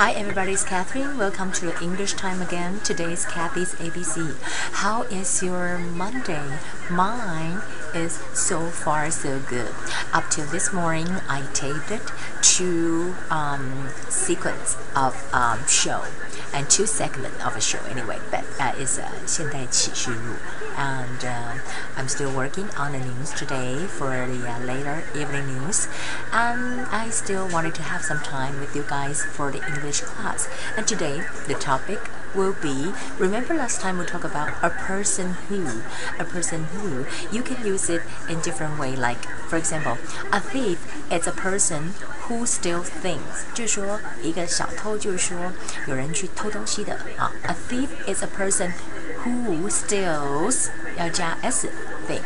Hi everybody, it's Catherine. Welcome to English time again. Today is Kathy's ABC. How is your Monday? Mine is so far so good. Up till this morning, I taped it two um, sequence of um, show and two segments of a show anyway. But uh, it's uh, 现代启示录 and uh, I'm still working on the news today for the uh, later evening news. And I still wanted to have some time with you guys for the English class. And today the topic will be remember last time we talked about a person who a person who you can use it in different way like for example a thief is a person who steals things 就是说一个小偷就是说有人去偷东西的啊 a thief is a person who steals 要加 s thing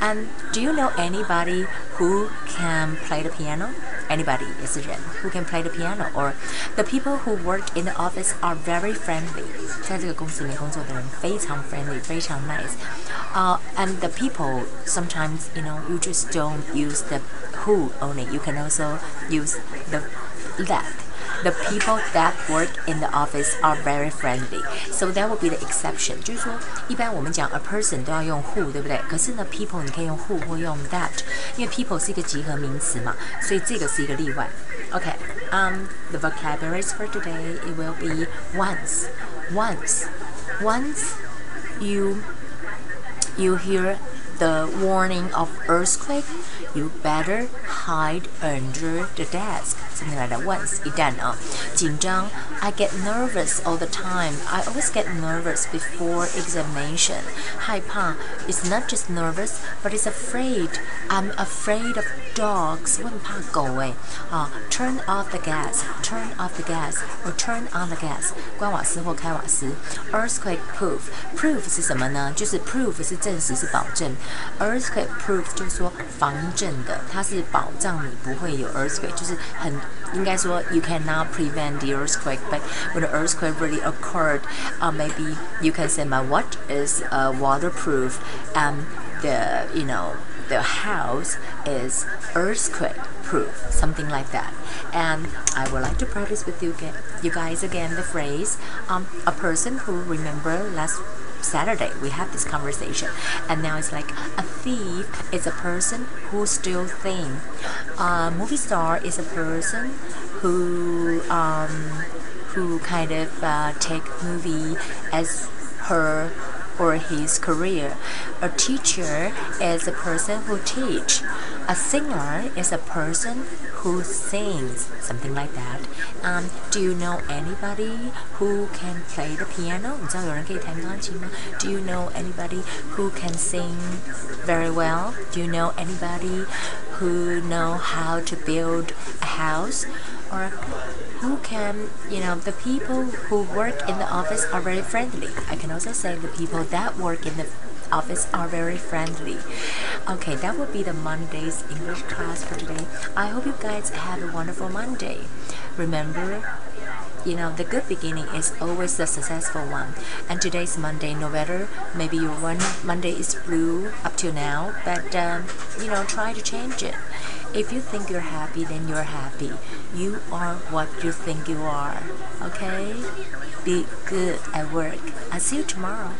and do you know anybody who can play the piano anybody is who can play the piano or the people who work in the office are very friendly 在这个公司里面工作的人非常 friendly 非常 nice uh, and the people sometimes you know you just don't use the who only you can also use the that the people that work in the office are very friendly. So that would be the exception. 就是说，一般我们讲 a person 都要用 who，对不对？可是呢，people 你可以用 who 或用 that，因为 people 是一个集合名词嘛，所以这个是一个例外。Okay, um, the vocabularies for today it will be once, once, once you you hear the warning of earthquake, you better hide under the desk. Something like that. Once 一旦啊，紧张 ，I get nervous all the time. I always get nervous before examination. 害怕 is not just nervous, but it's afraid. I'm afraid of dogs. 我很怕狗哎啊，turn off the gas, turn off the gas, or turn on the gas. 关瓦斯或开瓦斯。Earthquake proof, proof 是什么呢？就是 proof 是证实是保证。Earthquake proof 就是说防震的，它是保障你不会有 earthquake，就是很应该说 you cannot prevent the earthquake, When the earthquake really occurred, uh, maybe you can say my what is uh, waterproof and the you know the house is earthquake proof, something like that. And I would like to practice with you, you guys again the phrase um, a person who remember last Saturday we had this conversation, and now it's like a thief is a person who steals things. A movie star is a person who um, who kind of uh, take movie as her or his career. A teacher is a person who teach. A singer is a person who sings, something like that. Um, do you know anybody who can play the piano? Do you know anybody who can sing very well? Do you know anybody who know how to build a house? Or who can, you know, the people who work in the office are very friendly. I can also say the people that work in the office are very friendly. Okay, that would be the Monday's English class for today. I hope you guys have a wonderful Monday. Remember, you know, the good beginning is always the successful one. And today's Monday, no matter maybe your one Monday is blue up till now, but um, you know, try to change it. If you think you're happy, then you're happy. You are what you think you are. Okay? Be good at work. I'll see you tomorrow.